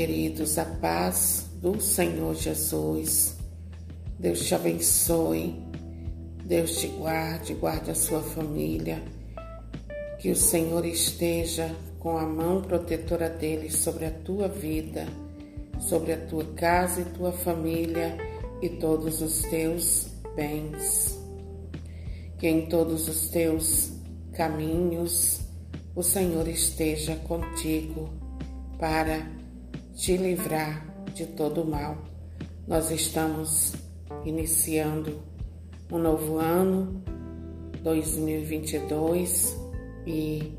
queridos, a paz do Senhor Jesus. Deus te abençoe, Deus te guarde, guarde a sua família. Que o Senhor esteja com a mão protetora dele sobre a tua vida, sobre a tua casa e tua família e todos os teus bens. Que em todos os teus caminhos o Senhor esteja contigo para te livrar de todo mal. Nós estamos iniciando um novo ano, 2022, e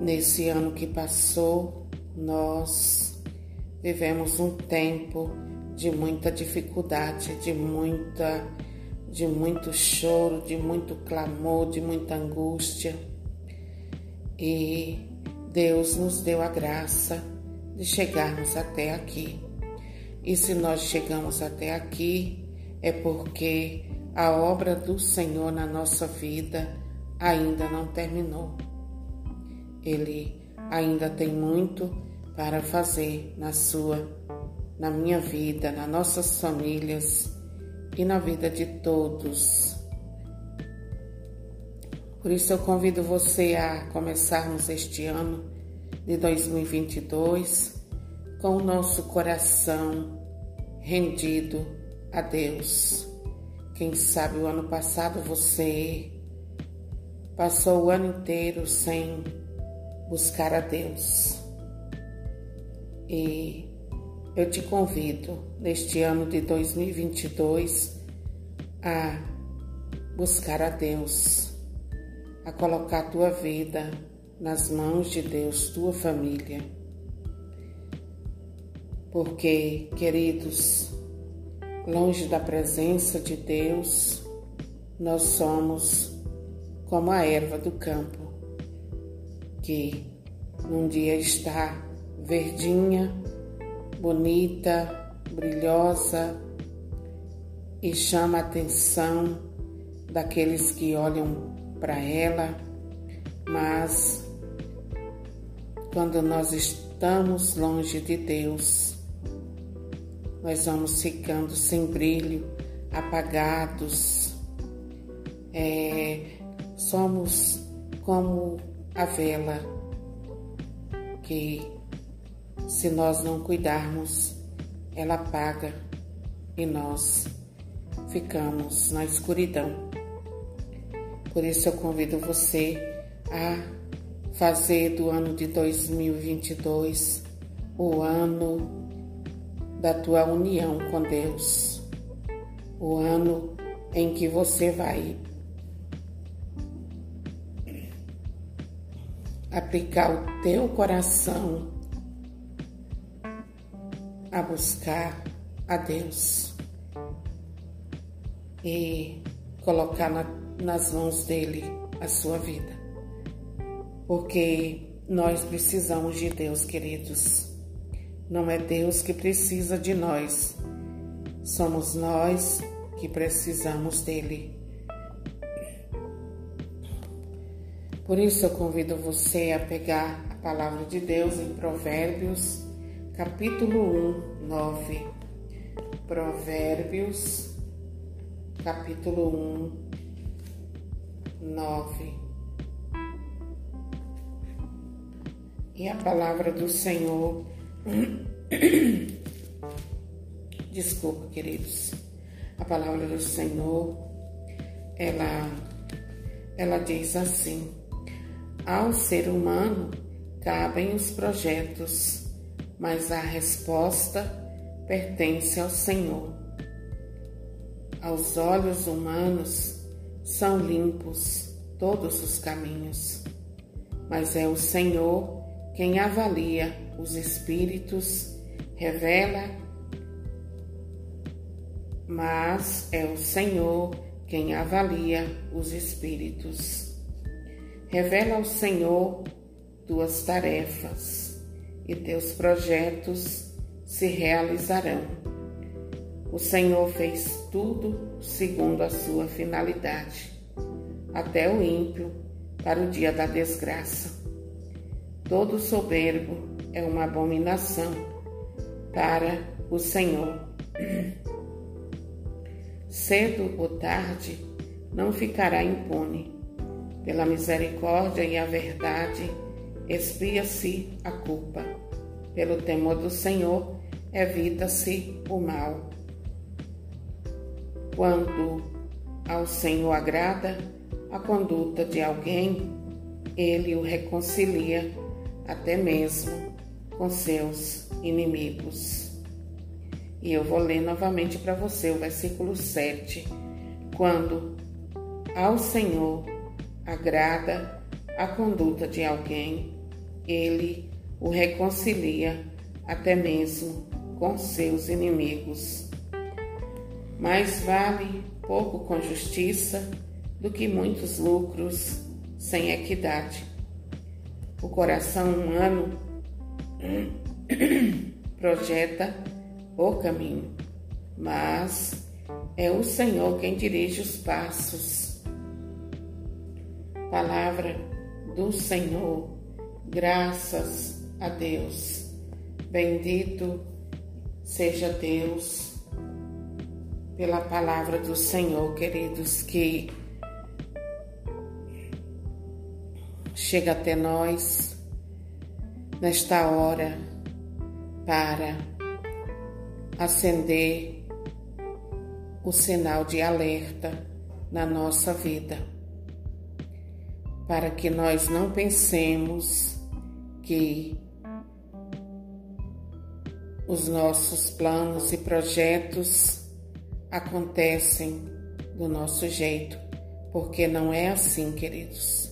nesse ano que passou, nós vivemos um tempo de muita dificuldade, de muita de muito choro, de muito clamor, de muita angústia. E Deus nos deu a graça de chegarmos até aqui. E se nós chegamos até aqui, é porque a obra do Senhor na nossa vida ainda não terminou. Ele ainda tem muito para fazer na sua, na minha vida, nas nossas famílias e na vida de todos. Por isso eu convido você a começarmos este ano de 2022 com o nosso coração rendido a Deus. Quem sabe o ano passado você passou o ano inteiro sem buscar a Deus. E eu te convido neste ano de 2022 a buscar a Deus a colocar a tua vida nas mãos de Deus, tua família. Porque, queridos, longe da presença de Deus, nós somos como a erva do campo, que num dia está verdinha, bonita, brilhosa e chama a atenção daqueles que olham para ela, mas quando nós estamos longe de Deus, nós vamos ficando sem brilho, apagados, é, somos como a vela que, se nós não cuidarmos, ela apaga e nós ficamos na escuridão. Por isso eu convido você a fazer do ano de 2022 o ano da tua união com Deus, o ano em que você vai aplicar o teu coração a buscar a Deus e colocar na nas mãos dele a sua vida. Porque nós precisamos de Deus, queridos. Não é Deus que precisa de nós, somos nós que precisamos dele. Por isso eu convido você a pegar a palavra de Deus em Provérbios, capítulo 1, 9. Provérbios, capítulo 1, nove. E a palavra do Senhor. Desculpa, queridos. A palavra do Senhor, ela, ela diz assim: Ao ser humano cabem os projetos, mas a resposta pertence ao Senhor. Aos olhos humanos, são limpos todos os caminhos, mas é o Senhor quem avalia os espíritos, revela, mas é o Senhor quem avalia os espíritos. Revela ao Senhor tuas tarefas e teus projetos se realizarão. O Senhor fez tudo segundo a sua finalidade, até o ímpio para o dia da desgraça. Todo soberbo é uma abominação para o Senhor. Cedo ou tarde não ficará impune. Pela misericórdia e a verdade, expia-se a culpa. Pelo temor do Senhor, evita-se o mal. Quando ao Senhor agrada a conduta de alguém, ele o reconcilia até mesmo com seus inimigos. E eu vou ler novamente para você o versículo 7. Quando ao Senhor agrada a conduta de alguém, ele o reconcilia até mesmo com seus inimigos. Mais vale pouco com justiça do que muitos lucros sem equidade. O coração humano projeta o caminho, mas é o Senhor quem dirige os passos. Palavra do Senhor, graças a Deus. Bendito seja Deus pela palavra do Senhor, queridos, que chega até nós nesta hora para acender o sinal de alerta na nossa vida, para que nós não pensemos que os nossos planos e projetos acontecem do nosso jeito, porque não é assim, queridos.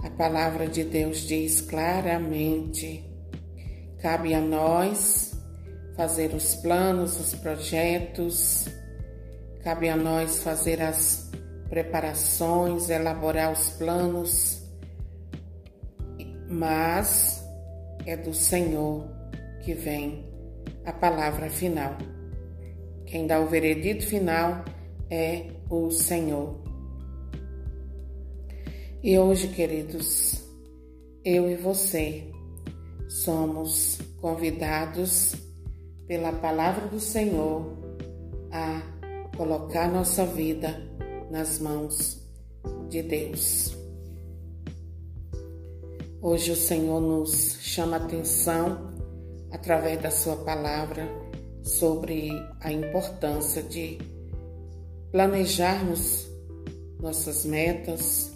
A palavra de Deus diz claramente: cabe a nós fazer os planos, os projetos, cabe a nós fazer as preparações, elaborar os planos, mas é do Senhor que vem a palavra final. Quem dá o veredito final é o Senhor. E hoje, queridos, eu e você somos convidados pela palavra do Senhor a colocar nossa vida nas mãos de Deus. Hoje o Senhor nos chama atenção através da sua palavra sobre a importância de planejarmos nossas metas,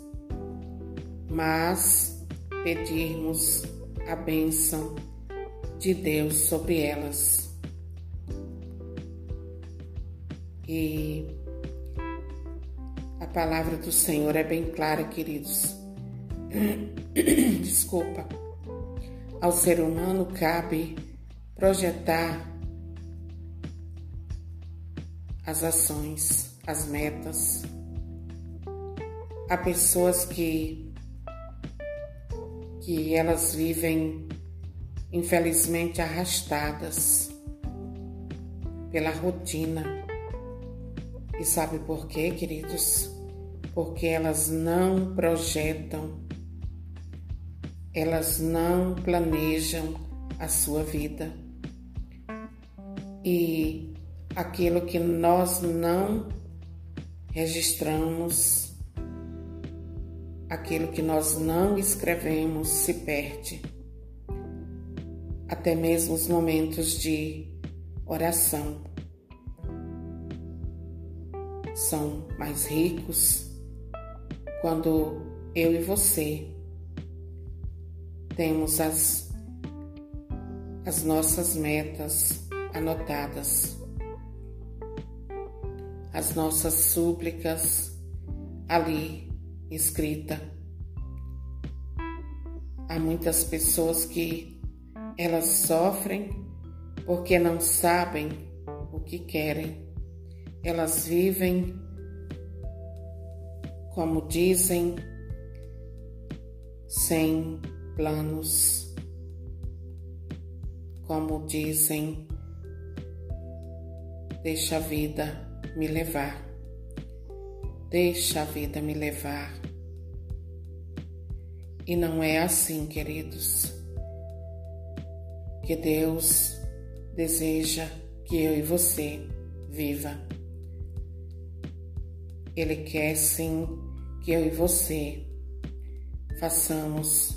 mas pedirmos a bênção de Deus sobre elas. E a palavra do Senhor é bem clara, queridos. Desculpa. Ao ser humano cabe projetar as ações, as metas. Há pessoas que que elas vivem, infelizmente, arrastadas pela rotina. E sabe por quê, queridos? Porque elas não projetam, elas não planejam a sua vida. E aquilo que nós não registramos, aquilo que nós não escrevemos se perde. Até mesmo os momentos de oração são mais ricos quando eu e você temos as, as nossas metas anotadas, as nossas súplicas ali escrita. Há muitas pessoas que elas sofrem porque não sabem o que querem. Elas vivem, como dizem, sem planos. Como dizem, deixa a vida me levar. Deixa a vida me levar. E não é assim, queridos. porque Deus deseja que eu e você viva. Ele quer sim que eu e você façamos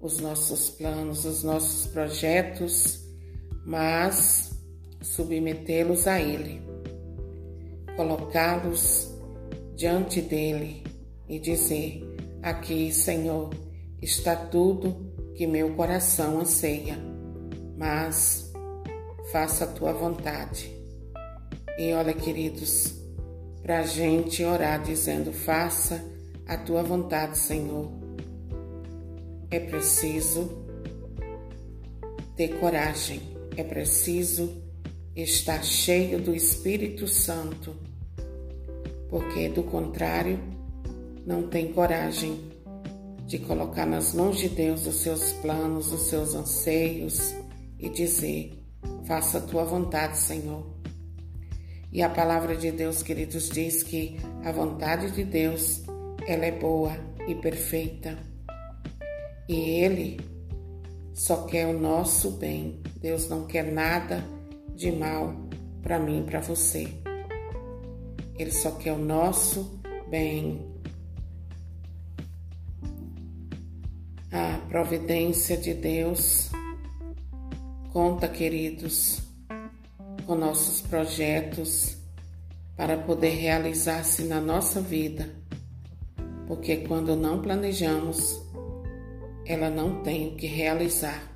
os nossos planos, os nossos projetos, mas submetê-los a Ele, colocá-los diante dele e dizer: Aqui, Senhor, está tudo que meu coração anseia, mas faça a tua vontade. E olha, queridos, para a gente orar dizendo: Faça a tua vontade, Senhor. É preciso ter coragem, é preciso estar cheio do Espírito Santo, porque do contrário, não tem coragem de colocar nas mãos de Deus os seus planos, os seus anseios e dizer: Faça a tua vontade, Senhor. E a palavra de Deus, queridos, diz que a vontade de Deus, ela é boa e perfeita. E Ele só quer o nosso bem. Deus não quer nada de mal para mim e para você. Ele só quer o nosso bem. A providência de Deus conta, queridos, com nossos projetos para poder realizar-se na nossa vida, porque quando não planejamos, ela não tem o que realizar.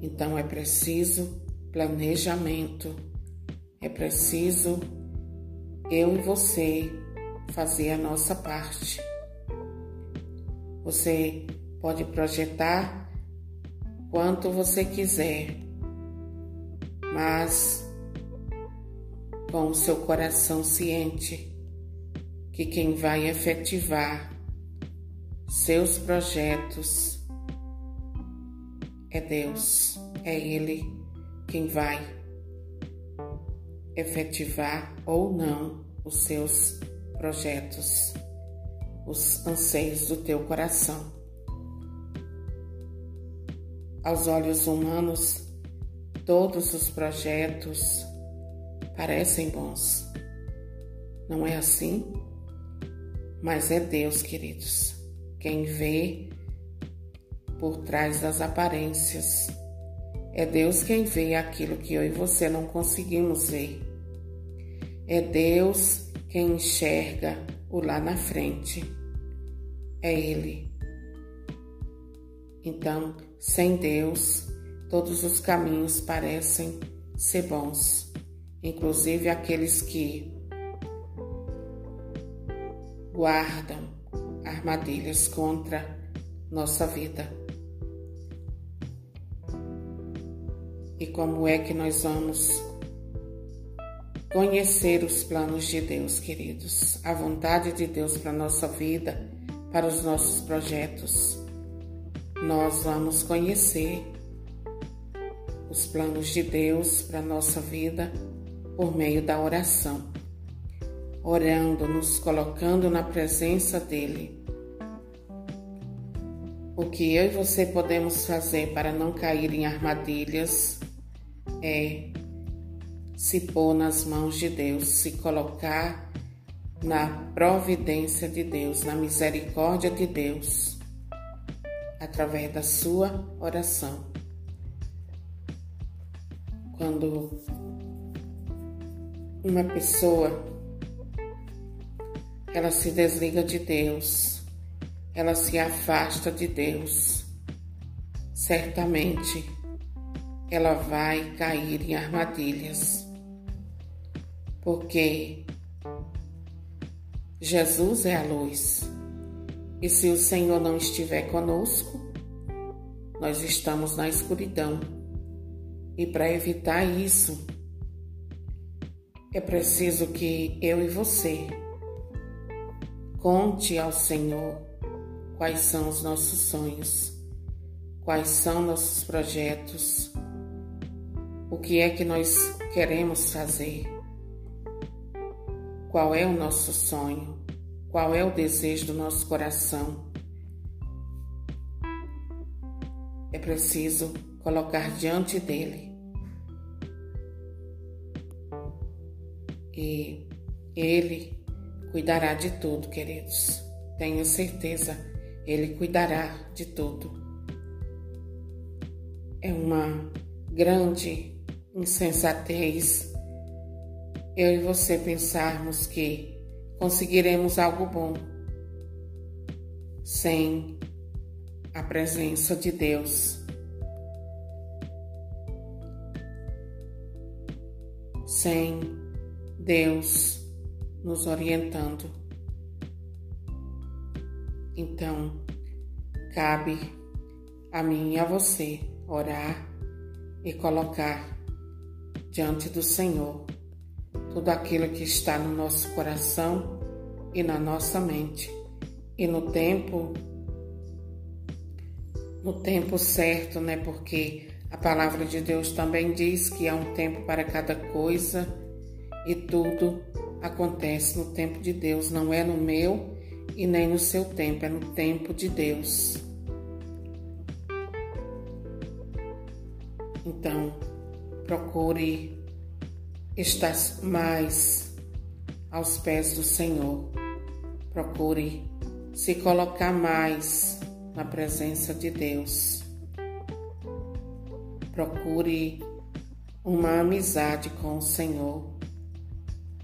Então é preciso planejamento, é preciso eu e você fazer a nossa parte. Você pode projetar quanto você quiser, mas com o seu coração ciente que quem vai efetivar seus projetos é Deus, é Ele quem vai efetivar ou não os seus projetos, os anseios do teu coração. Aos olhos humanos, todos os projetos parecem bons. Não é assim? Mas é Deus, queridos, quem vê por trás das aparências. É Deus quem vê aquilo que eu e você não conseguimos ver. É Deus quem enxerga o lá na frente. É Ele. Então, sem Deus, todos os caminhos parecem ser bons, inclusive aqueles que guardam armadilhas contra nossa vida. E como é que nós vamos conhecer os planos de Deus, queridos? A vontade de Deus para nossa vida, para os nossos projetos. Nós vamos conhecer os planos de Deus para nossa vida por meio da oração orando, nos colocando na presença dEle. O que eu e você podemos fazer para não cair em armadilhas é se pôr nas mãos de Deus, se colocar na providência de Deus, na misericórdia de Deus, através da sua oração. Quando uma pessoa ela se desliga de Deus, ela se afasta de Deus. Certamente ela vai cair em armadilhas, porque Jesus é a luz, e se o Senhor não estiver conosco, nós estamos na escuridão. E para evitar isso, é preciso que eu e você Conte ao Senhor quais são os nossos sonhos, quais são nossos projetos, o que é que nós queremos fazer, qual é o nosso sonho, qual é o desejo do nosso coração. É preciso colocar diante dele. E ele cuidará de tudo, queridos. Tenho certeza, ele cuidará de tudo. É uma grande insensatez eu e você pensarmos que conseguiremos algo bom sem a presença de Deus. Sem Deus nos orientando. Então, cabe a mim e a você orar e colocar diante do Senhor tudo aquilo que está no nosso coração e na nossa mente. E no tempo no tempo certo, né? Porque a palavra de Deus também diz que há um tempo para cada coisa e tudo acontece no tempo de Deus, não é no meu e nem no seu tempo, é no tempo de Deus. Então, procure está mais aos pés do Senhor. Procure se colocar mais na presença de Deus. Procure uma amizade com o Senhor.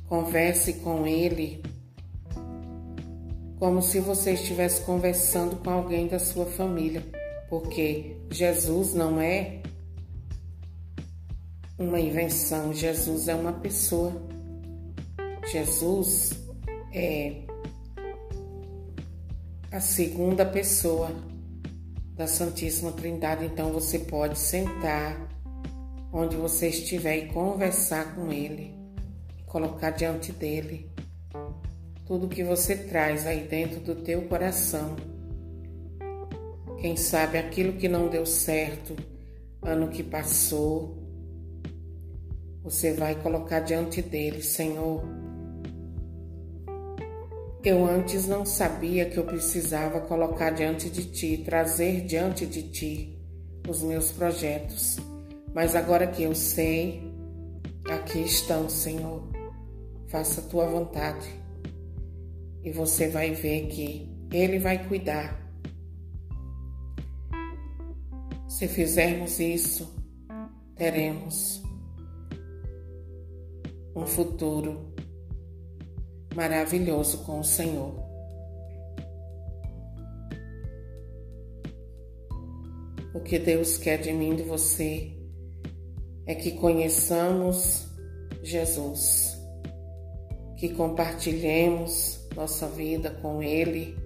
Converse com Ele como se você estivesse conversando com alguém da sua família, porque Jesus não é uma invenção. Jesus é uma pessoa. Jesus é a segunda pessoa da Santíssima Trindade. Então você pode sentar onde você estiver e conversar com Ele, colocar diante dele tudo que você traz aí dentro do teu coração. Quem sabe aquilo que não deu certo ano que passou, você vai colocar diante dele, Senhor. Eu antes não sabia que eu precisava colocar diante de ti, trazer diante de ti os meus projetos, mas agora que eu sei, aqui estão, Senhor. Faça a tua vontade e você vai ver que Ele vai cuidar. Se fizermos isso, teremos um futuro maravilhoso com o Senhor. O que Deus quer de mim e de você é que conheçamos Jesus, que compartilhemos nossa vida com Ele,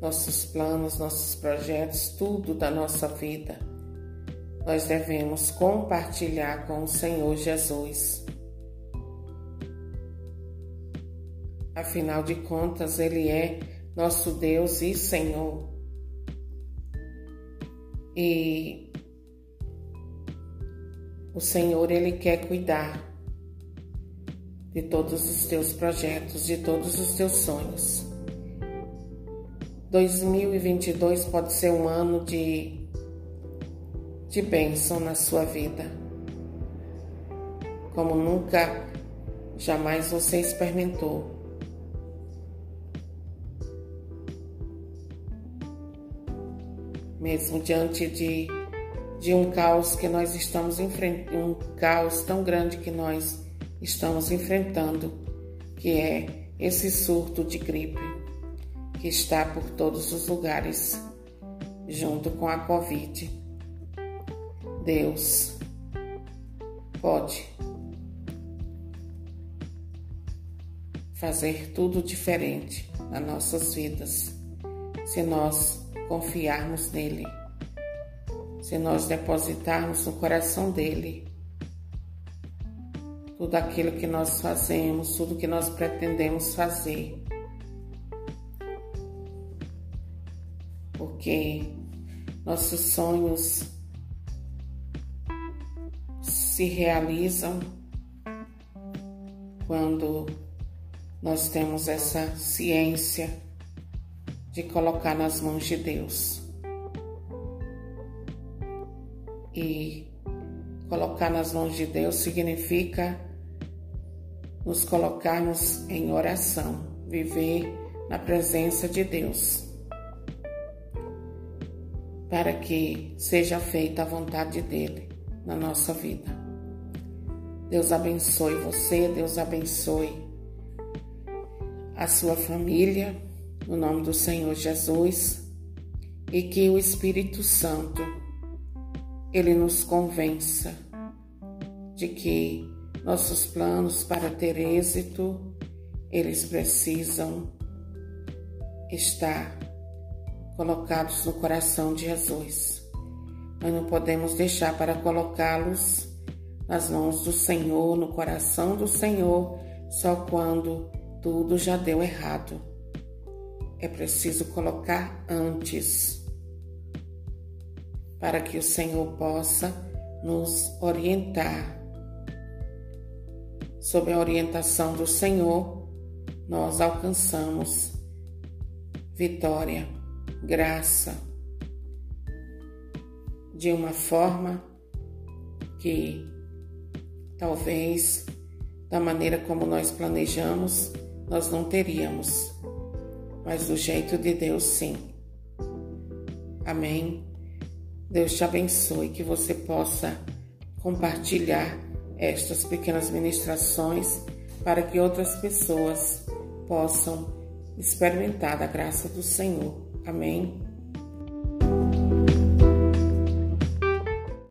nossos planos, nossos projetos, tudo da nossa vida. Nós devemos compartilhar com o Senhor Jesus Afinal de contas, Ele é nosso Deus e Senhor. E o Senhor, Ele quer cuidar de todos os teus projetos, de todos os teus sonhos. 2022 pode ser um ano de, de bênção na sua vida, como nunca, jamais você experimentou. Mesmo diante de, de um caos que nós estamos enfrentando, um caos tão grande que nós estamos enfrentando, que é esse surto de gripe que está por todos os lugares, junto com a Covid. Deus pode fazer tudo diferente nas nossas vidas se nós confiarmos nele, se nós depositarmos no coração dele tudo aquilo que nós fazemos, tudo que nós pretendemos fazer. Porque nossos sonhos se realizam quando nós temos essa ciência de colocar nas mãos de Deus. E colocar nas mãos de Deus significa nos colocarmos em oração, viver na presença de Deus, para que seja feita a vontade dele na nossa vida. Deus abençoe você, Deus abençoe a sua família, no nome do Senhor Jesus, e que o Espírito Santo ele nos convença de que nossos planos para ter êxito, eles precisam estar colocados no coração de Jesus. Nós não podemos deixar para colocá-los nas mãos do Senhor, no coração do Senhor, só quando tudo já deu errado. É preciso colocar antes, para que o Senhor possa nos orientar. Sob a orientação do Senhor, nós alcançamos vitória, graça, de uma forma que talvez da maneira como nós planejamos nós não teríamos, mas do jeito de Deus, sim. Amém. Deus te abençoe, que você possa compartilhar estas pequenas ministrações para que outras pessoas possam experimentar da graça do Senhor. Amém.